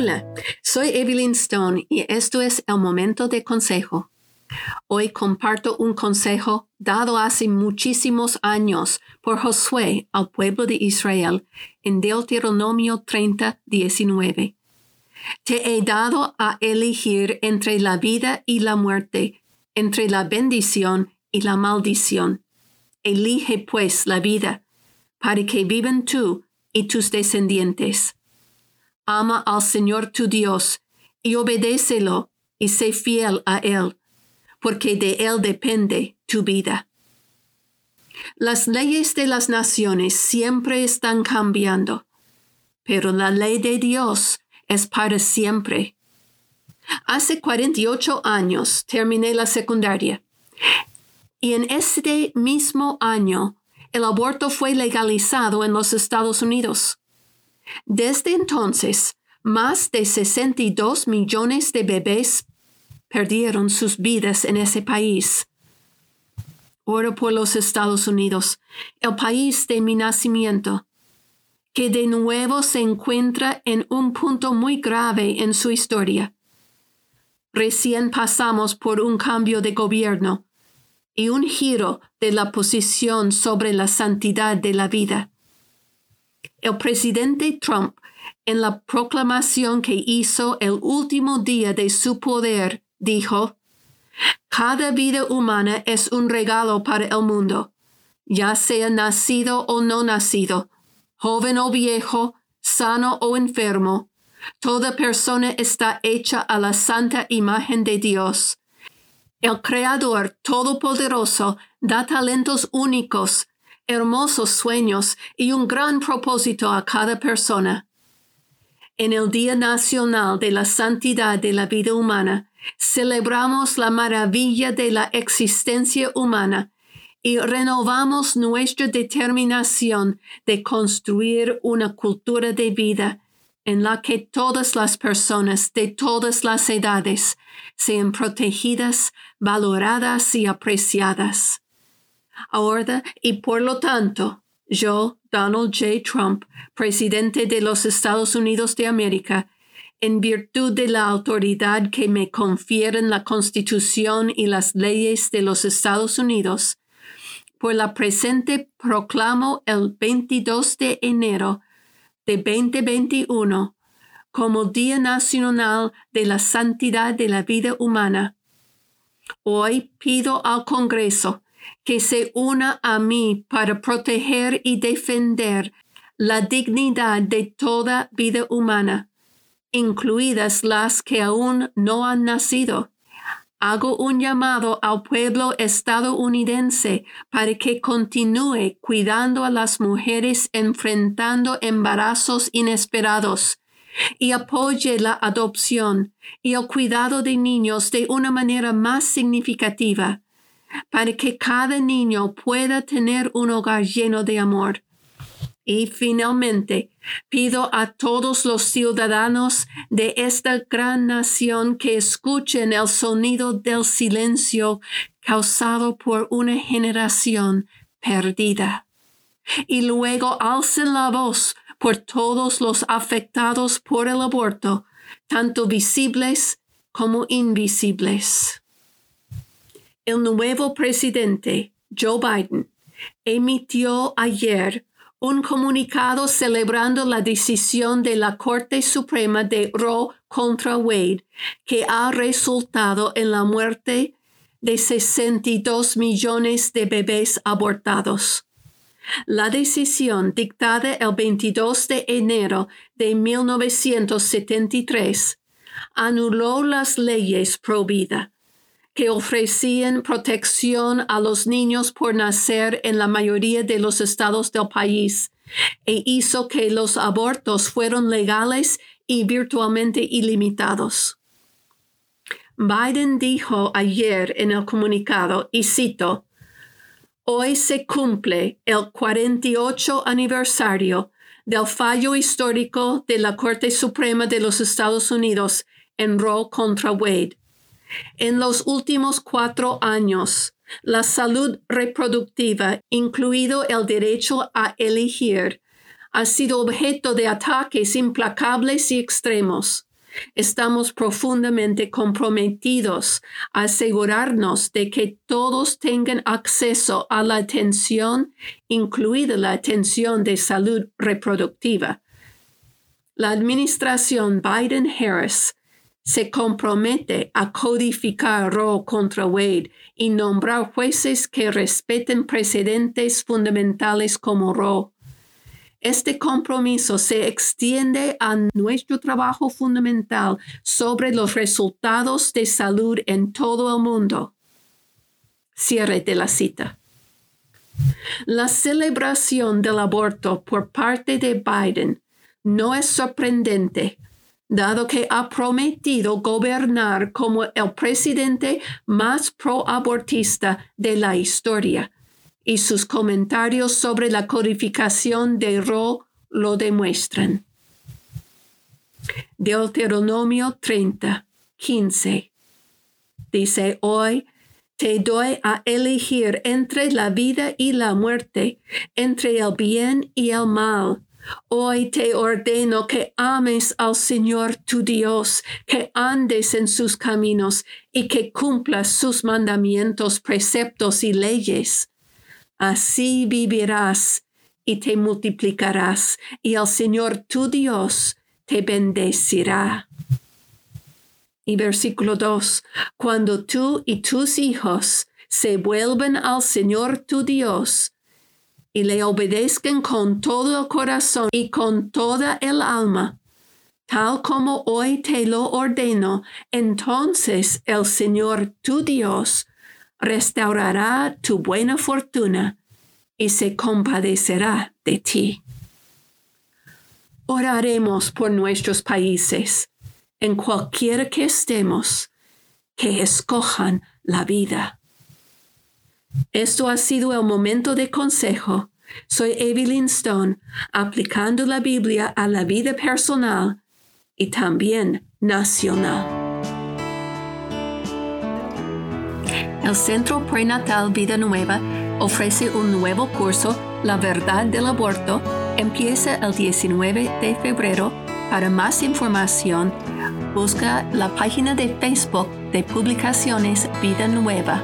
Hola, soy Evelyn Stone y esto es el momento de consejo. Hoy comparto un consejo dado hace muchísimos años por Josué al pueblo de Israel en Deuteronomio 30, 19. Te he dado a elegir entre la vida y la muerte, entre la bendición y la maldición. Elige pues la vida, para que vivan tú y tus descendientes. Ama al Señor tu Dios y obedécelo y sé fiel a Él porque de Él depende tu vida. Las leyes de las naciones siempre están cambiando, pero la ley de Dios es para siempre. Hace 48 años terminé la secundaria y en este mismo año el aborto fue legalizado en los Estados Unidos. Desde entonces, más de 62 millones de bebés perdieron sus vidas en ese país. Oro por los Estados Unidos, el país de mi nacimiento, que de nuevo se encuentra en un punto muy grave en su historia. Recién pasamos por un cambio de gobierno y un giro de la posición sobre la santidad de la vida. El presidente Trump, en la proclamación que hizo el último día de su poder, dijo, Cada vida humana es un regalo para el mundo, ya sea nacido o no nacido, joven o viejo, sano o enfermo. Toda persona está hecha a la santa imagen de Dios. El Creador Todopoderoso da talentos únicos, hermosos sueños y un gran propósito a cada persona. En el Día Nacional de la Santidad de la Vida Humana, celebramos la maravilla de la existencia humana y renovamos nuestra determinación de construir una cultura de vida en la que todas las personas de todas las edades sean protegidas, valoradas y apreciadas. Ahora y por lo tanto, yo, Donald J. Trump, presidente de los Estados Unidos de América, en virtud de la autoridad que me confieren la Constitución y las leyes de los Estados Unidos, por la presente proclamo el 22 de enero de 2021 como Día Nacional de la Santidad de la Vida Humana. Hoy pido al Congreso que se una a mí para proteger y defender la dignidad de toda vida humana incluidas las que aún no han nacido. Hago un llamado al pueblo estadounidense para que continúe cuidando a las mujeres enfrentando embarazos inesperados y apoye la adopción y el cuidado de niños de una manera más significativa, para que cada niño pueda tener un hogar lleno de amor. Y finalmente, pido a todos los ciudadanos de esta gran nación que escuchen el sonido del silencio causado por una generación perdida. Y luego alcen la voz por todos los afectados por el aborto, tanto visibles como invisibles. El nuevo presidente, Joe Biden, emitió ayer un comunicado celebrando la decisión de la Corte Suprema de Roe contra Wade, que ha resultado en la muerte de 62 millones de bebés abortados. La decisión dictada el 22 de enero de 1973 anuló las leyes pro vida que ofrecían protección a los niños por nacer en la mayoría de los estados del país e hizo que los abortos fueran legales y virtualmente ilimitados. Biden dijo ayer en el comunicado, y cito, Hoy se cumple el 48 aniversario del fallo histórico de la Corte Suprema de los Estados Unidos en Roe contra Wade en los últimos cuatro años, la salud reproductiva, incluido el derecho a elegir, ha sido objeto de ataques implacables y extremos. estamos profundamente comprometidos a asegurarnos de que todos tengan acceso a la atención, incluida la atención de salud reproductiva. La administración Biden-Harris se compromete a codificar Roe contra Wade y nombrar jueces que respeten precedentes fundamentales como Roe. Este compromiso se extiende a nuestro trabajo fundamental sobre los resultados de salud en todo el mundo. Cierre de la cita. La celebración del aborto por parte de Biden no es sorprendente dado que ha prometido gobernar como el presidente más pro-abortista de la historia, y sus comentarios sobre la codificación de Roe lo demuestran. Deuteronomio 30, 15. Dice hoy, te doy a elegir entre la vida y la muerte, entre el bien y el mal Hoy te ordeno que ames al Señor tu Dios, que andes en sus caminos y que cumplas sus mandamientos, preceptos y leyes. Así vivirás y te multiplicarás, y el Señor tu Dios te bendecirá. Y versículo 2. Cuando tú y tus hijos se vuelven al Señor tu Dios, y le obedezcan con todo el corazón y con toda el alma, tal como hoy te lo ordeno, entonces el Señor tu Dios restaurará tu buena fortuna y se compadecerá de ti. Oraremos por nuestros países, en cualquiera que estemos, que escojan la vida. Esto ha sido el momento de consejo. Soy Evelyn Stone, aplicando la Biblia a la vida personal y también nacional. El Centro Prenatal Vida Nueva ofrece un nuevo curso, La Verdad del Aborto. Empieza el 19 de febrero. Para más información, busca la página de Facebook de Publicaciones Vida Nueva.